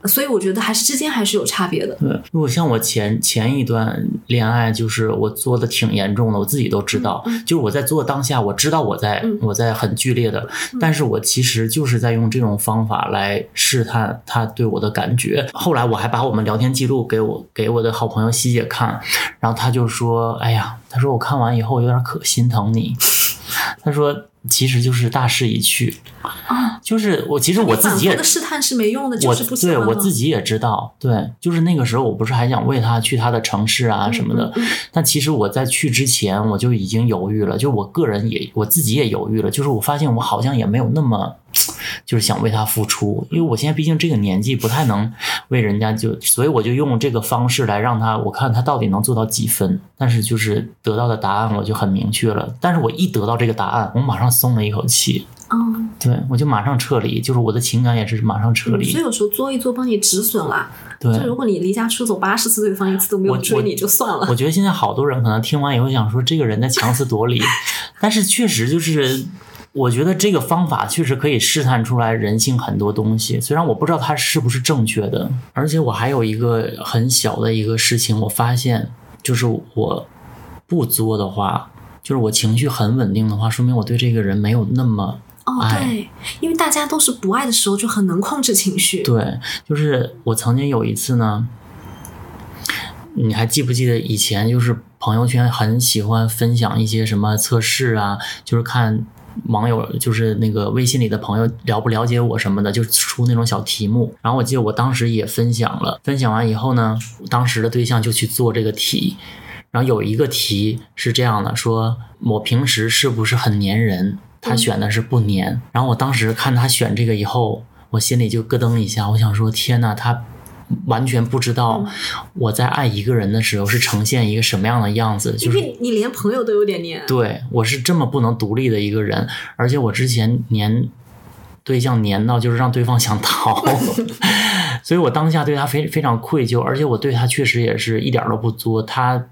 所以我觉得还是之间还是有差别的。对，如果像我前前一段恋爱，就是我做的挺严重的，我自己都知道。就是我在做当下，我知道我在、嗯我在很剧烈的，但是我其实就是在用这种方法来试探他对我的感觉。后来我还把我们聊天记录给我给我的好朋友希姐看，然后他就说：“哎呀，他说我看完以后有点可心疼你。”他说：“其实就是大势已去啊，就是我其实我自己也试探是没用的，就我是不喜对我自己也知道，对，就是那个时候我不是还想为他去他的城市啊什么的，嗯嗯。但其实我在去之前我就已经犹豫了，就我个人也我自己也犹豫了，就是我发现我好像也没有那么就是想为他付出，因为我现在毕竟这个年纪不太能为人家就，所以我就用这个方式来让他，我看他到底能做到几分，但是就是得到的答案我就很明确了，但是我一得到这个答案，我马上松了一口气，嗯，对我就马上撤离，就是我的情感也是马上撤离，所以有时候作一作帮你止损了。对。就如果你离家出走八十次，对方一次都没有追你就算了。我觉得现在好多人可能听完以后想说，这个人在强词夺理，但是确实就是，我觉得这个方法确实可以试探出来人性很多东西。虽然我不知道它是不是正确的，而且我还有一个很小的一个事情，我发现就是我不作的话，就是我情绪很稳定的话，说明我对这个人没有那么哦，爱对，因为大家都是不爱的时候就很能控制情绪。对，就是我曾经有一次呢，你还记不记得以前就是朋友圈很喜欢分享一些什么测试啊，就是看网友就是那个微信里的朋友了不了解我什么的，就出那种小题目。然后我记得我当时也分享了，分享完以后呢，当时的对象就去做这个题。然后有一个题是这样的，说我平时是不是很粘人？他选的是不粘。然后我当时看他选这个以后，我心里就咯噔一下，我想说天呐，他完全不知道我在爱一个人的时候是呈现一个什么样的样子，就是你连朋友都有点黏。对我是这么不能独立的一个人，而且我之前黏对象黏到就是让对方想逃，所以我当下对他非非常愧疚，而且我对他确实也是一点儿都不作，他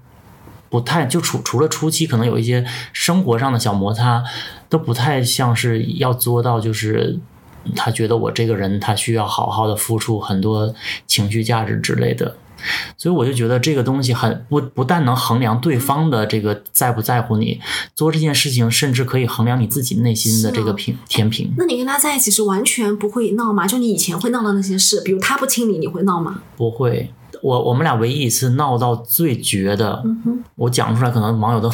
不太就除除了初期可能有一些生活上的小摩擦，都不太像是要作到就是。他觉得我这个人，他需要好好的付出很多情绪价值之类的，所以我就觉得这个东西很不不但能衡量对方的这个在不在乎你，做这件事情甚至可以衡量你自己内心的这个平天平。那你跟他在一起是完全不会闹吗？就你以前会闹的那些事，比如他不亲你，你会闹吗？不会，我我们俩唯一一次闹到最绝的，我讲出来可能网友都，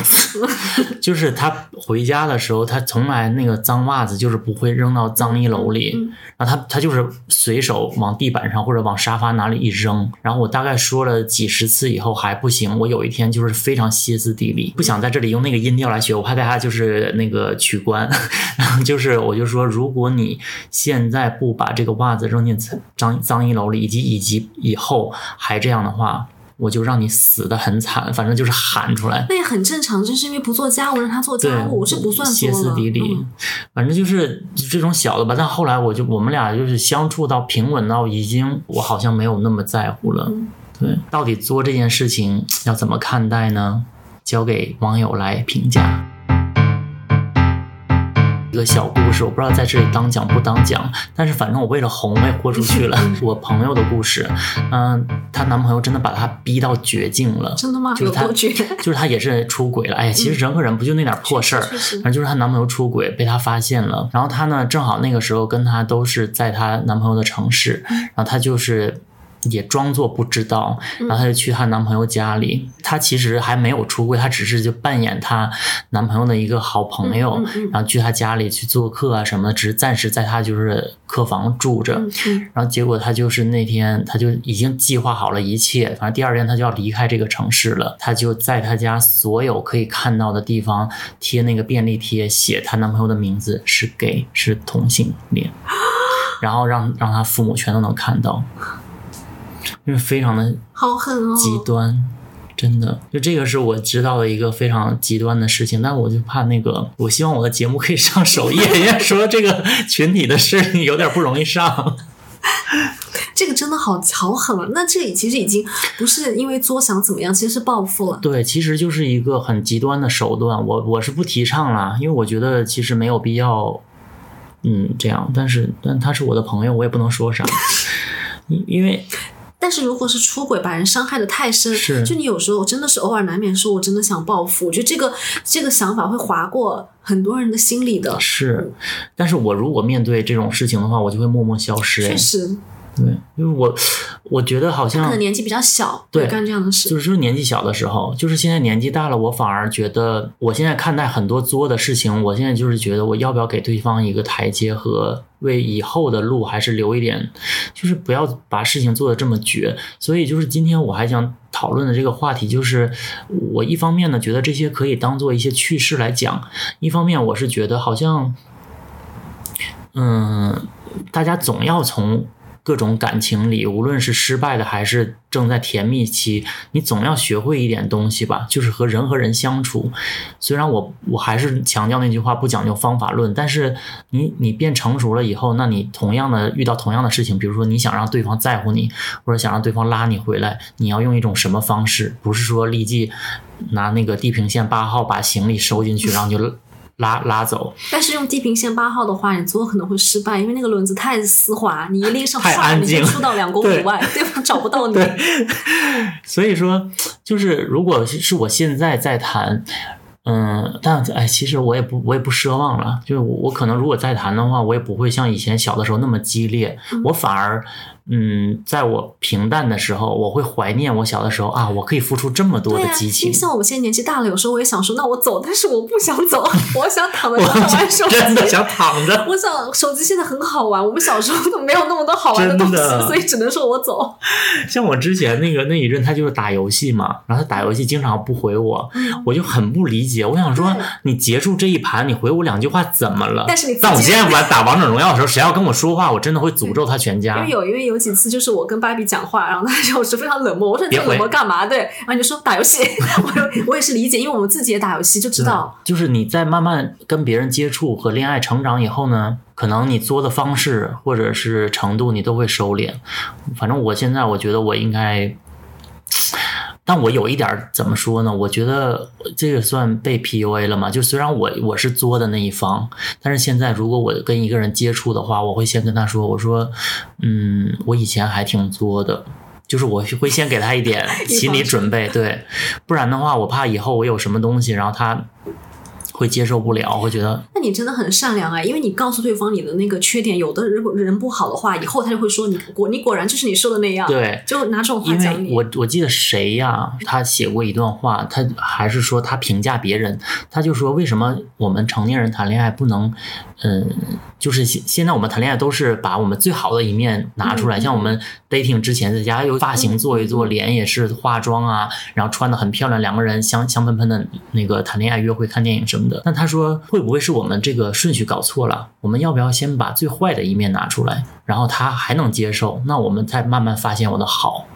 就是他回家的时候，他从来那个脏袜子就是不会扔到脏衣篓里，然后他他就是随手往地板上或者往沙发哪里一扔，然后我大概说了几十次以后还不行，我有一天就是非常歇斯底里，不想在这里用那个音调来学，我怕大家就是那个取关，然后就是我就说，如果你现在不把这个袜子扔进脏脏衣篓里，以及以及以后还这样的话，我就让你死的很惨，反正就是喊出来。那也很正常，就是因为不做家务让他做家务，这不算歇。斯底里，嗯反正就是这种小的吧。但后来我就我们俩就是相处到平稳到已经我好像没有那么在乎了。嗯对，到底做这件事情要怎么看待呢？交给网友来评价。一个小故事，我不知道在这里当讲不当讲，但是反正我为了红，我也豁出去了。我朋友的故事，嗯、她男朋友真的把她逼到绝境了，真的吗？就是她？就是她也是出轨了。哎呀，其实人和人不就那点破事儿，反正就是她男朋友出轨被她发现了，然后她呢正好那个时候跟她都是在她男朋友的城市，然后她就是。也装作不知道，然后她就去她男朋友家里。她其实还没有出柜，她只是就扮演她男朋友的一个好朋友，然后去她家里去做客啊什么的，只是暂时在她就是客房住着。然后结果她就是那天，她就已经计划好了一切，反正第二天她就要离开这个城市了。她就在她家所有可以看到的地方贴那个便利贴，写她男朋友的名字是 gay，是同性恋，然后让让她父母全都能看到，因为非常的好狠哦！极端。真的，就这个是我知道的一个非常极端的事情，但我就怕那个，我希望我的节目可以上首页。人家说这个群体的事情有点不容易上，这个真的好好狠啊！那这里其实已经不是因为作想怎么样，其实是报复了。对，其实就是一个很极端的手段。我我是不提倡啦，因为我觉得其实没有必要，嗯，这样。但是，但他是我的朋友，我也不能说啥，因因为但是如果是出轨把人伤害的太深，是就你有时候真的是偶尔难免说，我真的想报复。我觉得这个这个想法会划过很多人的心里的。是，但是我如果面对这种事情的话，我就会默默消失。哎确，实，对，因为我我觉得好可像能年纪比较小，对干这样的事。就是说年纪小的时候，就是现在年纪大了，我反而觉得，我现在看待很多作的事情，我现在就是觉得，我要不要给对方一个台阶和为以后的路还是留一点，就是不要把事情做的这么绝。所以就是今天我还想讨论的这个话题，就是我一方面呢觉得这些可以当做一些趣事来讲，一方面我是觉得好像，嗯，大家总要从各种感情里，无论是失败的还是正在甜蜜期，你总要学会一点东西吧，就是和人和人相处。虽然我我还是强调那句话，不讲究方法论，但是你你变成熟了以后，那你同样的遇到同样的事情，比如说你想让对方在乎你，或者想让对方拉你回来，你要用一种什么方式？不是说立即拿那个地平线八号把行李收进去，然后就拉拉走。但是用地平线八号的话，你最后可能会失败，因为那个轮子太丝滑，你一拎上唰，太安静。你就出到两公里外，对。方找不到你。所以说，就是如果是我现在在谈，嗯，但哎，其实我也不我也不奢望了，就是我我可能如果再谈的话，我也不会像以前小的时候那么激烈，我反而嗯，在我平淡的时候，我会怀念我小的时候啊，我可以付出这么多的激情。像我们现在年纪大了，有时候我也想说，那我走，但是我不想走，我想躺在那玩手机。真的想 躺着。我想手机现在很好玩，我们小时候都没有那么多好玩的东西，所以只能说我走。像我之前那个那一阵，他就是打游戏嘛，然后他打游戏经常不回我，我就很不理解。我想说你结束这一盘，你回我两句话怎么了？但是你但我现在玩打王者荣耀的时候，谁要跟我说话，我真的会诅咒他全家因家为。有，因为有几次就是我跟芭比讲话，然后他就 是非常冷漠。我说你冷漠干嘛？对，然后你就说打游戏。我说我也是理解，因为我们自己也打游戏，就知道。就是你在慢慢跟别人接触和恋爱成长以后呢，可能你作的方式或者是程度，你都会收敛。反正我现在我觉得我应该，但我有一点怎么说呢？我觉得这个算被 PUA 了嘛？就虽然我我是作的那一方，但是现在如果我跟一个人接触的话，我会先跟他说，我说，嗯，我以前还挺作的。就是我会先给他一点心理准备，对，不然的话，我怕以后我有什么东西，然后他会接受不了，会觉得那你真的很善良啊，因为你告诉对方你的那个缺点，有的如果人不好的话，以后他就会说你果你果然就是你说的那样，对。就拿这种话讲我我记得谁呀，他写过一段话，他还是说他评价别人，他就说为什么我们成年人谈恋爱不能，嗯，就是现现在我们谈恋爱都是把我们最好的一面拿出来，嗯像我们 dating 之前在家有发型做一做，脸也是化妆啊，然后穿的很漂亮，两个人香香喷喷的那个谈恋爱、约会、看电影什么的。那他说会不会是我们这个顺序搞错了？我们要不要先把最坏的一面拿出来，然后他还能接受，那我们再慢慢发现我的好。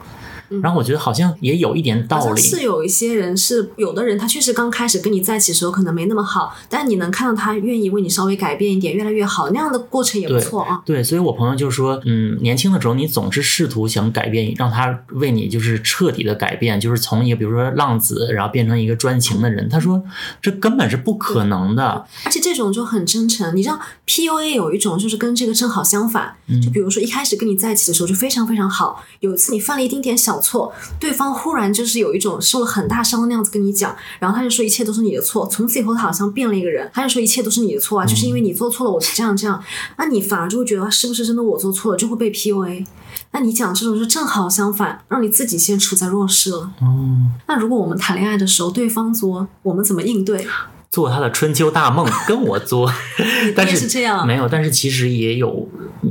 嗯然后我觉得好像也有一点道理，像是有一些人是有的人，他确实刚开始跟你在一起的时候可能没那么好，但你能看到他愿意为你稍微改变一点，越来越好，那样的过程也不错啊。对，所以我朋友就说，嗯，年轻的时候你总是试图想改变，让他为你就是彻底的改变，就是从一个比如说浪子，然后变成一个专情的人。他说这根本是不可能的。而且这种就很真诚。你知道 PUA 有一种就是跟这个正好相反，嗯就比如说一开始跟你在一起的时候就非常非常好，有一次你犯了一丁点小错，对方忽然就是有一种受了很大伤的那样子跟你讲，然后他就说一切都是你的错，从此以后他好像变了一个人，他就说一切都是你的错啊，就是因为你做错了，我是这样这样，那你反而就会觉得啊是不是真的我做错了，就会被 PUA。那你讲这种就正好相反，让你自己先处在弱势了。嗯，那如果我们谈恋爱的时候对方作，我们怎么应对？做他的春秋大梦，跟我作，但是是这样没有，但是其实也有，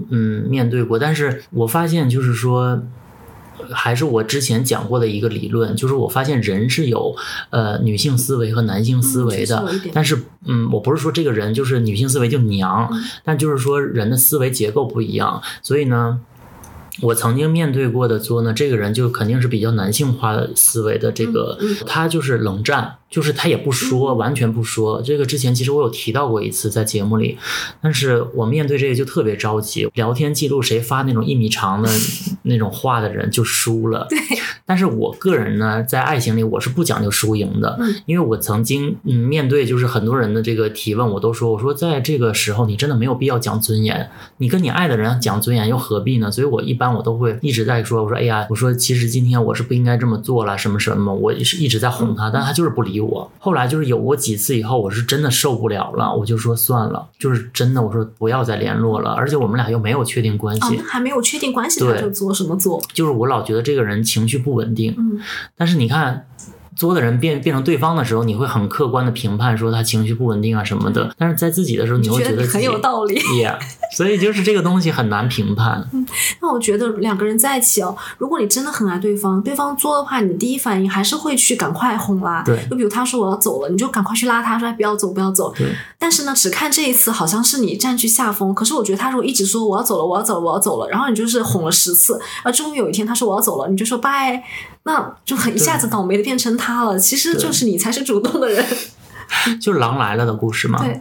嗯，面对过。但是我发现就是说。还是我之前讲过的一个理论，就是我发现人是有呃女性思维和男性思维的，但是嗯，我不是说这个人就是女性思维就娘，嗯但就是说人的思维结构不一样，所以呢。我曾经面对过的作呢，这个人就肯定是比较男性化的思维的，这个、嗯他就是冷战，就是他也不说，完全不说。这个之前其实我有提到过一次在节目里，但是我面对这个就特别着急。聊天记录谁发那种一米长的 那种话的人就输了。对，但是我个人呢，在爱情里我是不讲究输赢的，嗯因为我曾经嗯面对就是很多人的这个提问，我都说我说在这个时候你真的没有必要讲尊严，你跟你爱的人讲尊严又何必呢？所以我一般我都会一直在说，我说哎呀，我说其实今天我是不应该这么做了，什么什么，我是一直在哄他，但他就是不理我。后来就是有过几次以后，我是真的受不了了，我就说算了，就是真的我说不要再联络了，而且我们俩又没有确定关哦，系那，还没有确定关系，对他就做什么做？就是我老觉得这个人情绪不稳定，嗯，但是你看。作的人变变成对方的时候，你会很客观的评判说他情绪不稳定啊什么的。但是在自己的时候，你会觉得很有道理。yeah，所以就是这个东西很难评判。嗯那我觉得两个人在一起哦，如果你真的很爱对方，对方作的话，你第一反应还是会去赶快哄啦。对就比如他说我要走了，你就赶快去拉他，说哎不要走不要走。对，但是呢，只看这一次好像是你占据下风，可是我觉得他如果一直说我要走了，我要走了，我要走了，然后你就是哄了十次，啊终于有一天他说我要走了，你就说拜，那就很一下子倒霉的变成他了。其实就是你才是主动的人。就是狼来了的故事嘛。对，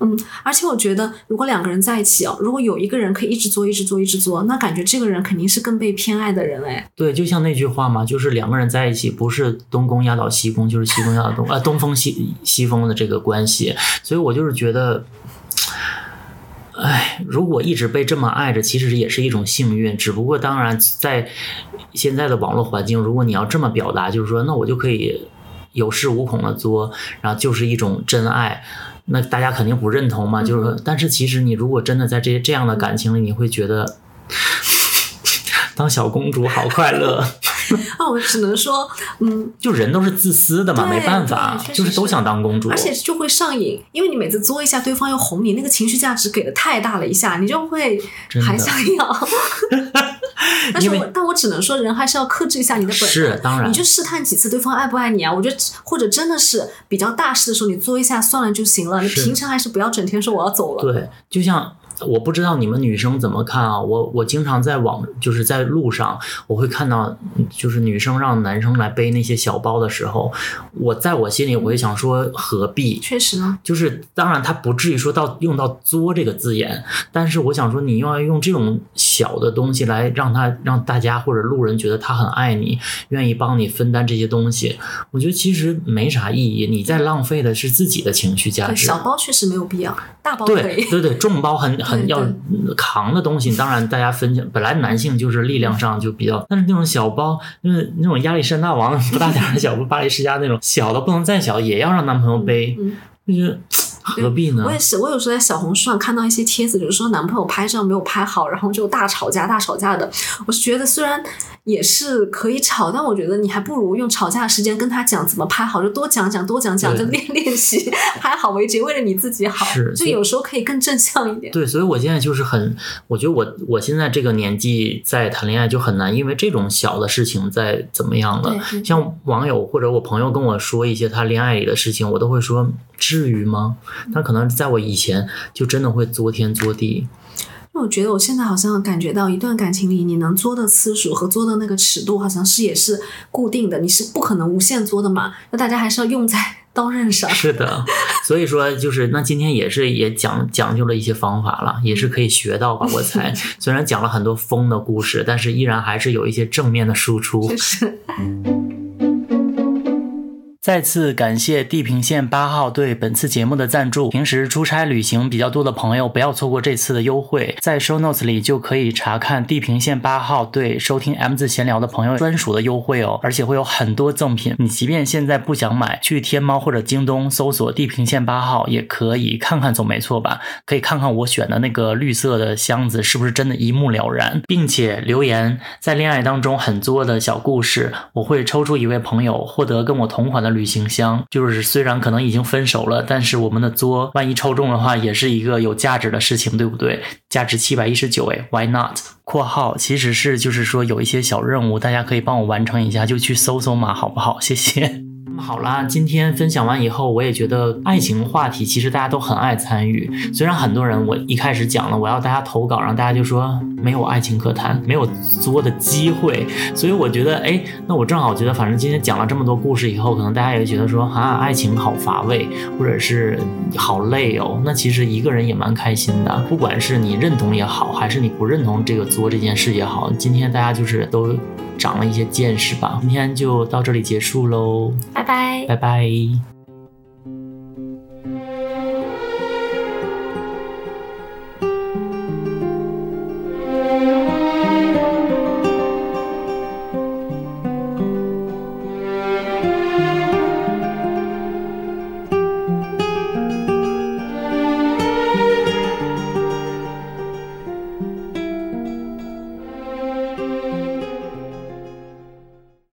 嗯，而且我觉得，如果两个人在一起哦，如果有一个人可以一直做、一直做、一直做，那感觉这个人肯定是更被偏爱的人哎。对，就像那句话嘛，就是两个人在一起，不是东宫压倒西宫，就是西宫压倒东，呃，东风西西风的这个关系。所以我就是觉得。哎，如果一直被这么爱着，其实也是一种幸运。只不过，当然，在现在的网络环境，如果你要这么表达，就是说，那我就可以有恃无恐的作，然后就是一种真爱，那大家肯定不认同嘛。就是说，但是其实你如果真的在这这样的感情里，你会觉得当小公主好快乐。啊，我只能说，嗯，就人都是自私的嘛，没办法就是都想当公主。而且就会上瘾，因为你每次作一下，对方又哄你，那个情绪价值给的太大了一下，你就会还想要。但是我但我只能说，人还是要克制一下你的本能。是当然你就试探几次对方爱不爱你啊？我觉得，或者真的是比较大事的时候，你作一下算了就行了。你平常还是不要整天说我要走了。对，就像我不知道你们女生怎么看啊，我我经常在网就是在路上，我会看到嗯就是女生让男生来背那些小包的时候，我在我心里我会想说何必？确实呢，就是当然，他不至于说到用到“作”这个字眼，但是我想说，你又要用这种小的东西来让他让大家或者路人觉得他很爱你，愿意帮你分担这些东西，我觉得其实没啥意义。你在浪费的是自己的情绪价值。小包确实没有必要，大包可以。对对对，重包很很要扛的东西，当然大家分享。本来男性就是力量上就比较，但是那种小包，就是那种亚历山大王不大点儿的小包，巴黎世家那种小的不能再小，也要让男朋友背，嗯就是 何必呢我？也是，我有时候在小红书上看到一些帖子，就是说男朋友拍照没有拍好，然后就大吵架、大吵架的。我是觉得虽然也是可以吵，但我觉得你还不如用吵架的时间跟他讲怎么拍好，就多讲讲、多讲讲，就练练习，拍好为止，为了你自己好。是就有时候可以更正向一点。对，所以我现在就是很，我觉得我我现在这个年纪在谈恋爱就很难，因为这种小的事情在怎么样了像网友或者我朋友跟我说一些他恋爱里的事情，我都会说至于吗？但可能在我以前就真的会作天作地，因为我觉得我现在好像感觉到一段感情里，你能作的次数和作的那个尺度，好像是也是固定的，你是不可能无限作的嘛。那大家还是要用在 刀刃上。是的，所以说就是那今天也是也讲讲究了一些方法了，也是可以学到吧。我猜 虽然讲了很多疯的故事，但是依然还是有一些正面的输出。就是再次感谢地平线八号对本次节目的赞助。平时出差旅行比较多的朋友，不要错过这次的优惠，在 show notes 里就可以查看地平线八号对收听 M 字闲聊的朋友专属的优惠哦，而且会有很多赠品。你即便现在不想买，去天猫或者京东搜索地平线八号也可以看看，总没错吧？可以看看我选的那个绿色的箱子是不是真的一目了然，并且留言在恋爱当中很作的小故事，我会抽出一位朋友获得跟我同款的旅行箱。就是虽然可能已经分手了，但是我们的作万一抽中的话，也是一个有价值的事情，对不对？价值七百一十九，哎，Why not？括号其实是就是说有一些小任务，大家可以帮我完成一下，就去搜搜嘛，好不好？谢谢。那么好啦，今天分享完以后，我也觉得爱情话题其实大家都很爱参与。虽然很多人我一开始讲了我要大家投稿，然后大家就说没有爱情可谈，没有作的机会，所以我觉得哎，那我正好觉得反正今天讲了这么多故事以后，可能大家也觉得说啊，爱情好乏味，或者是好累哦。那其实一个人也蛮开心的，不管是你认同也好，还是你不认同这个作这件事也好，今天大家就是都长了一些见识吧。今天就到这里结束喽。拜拜。拜拜。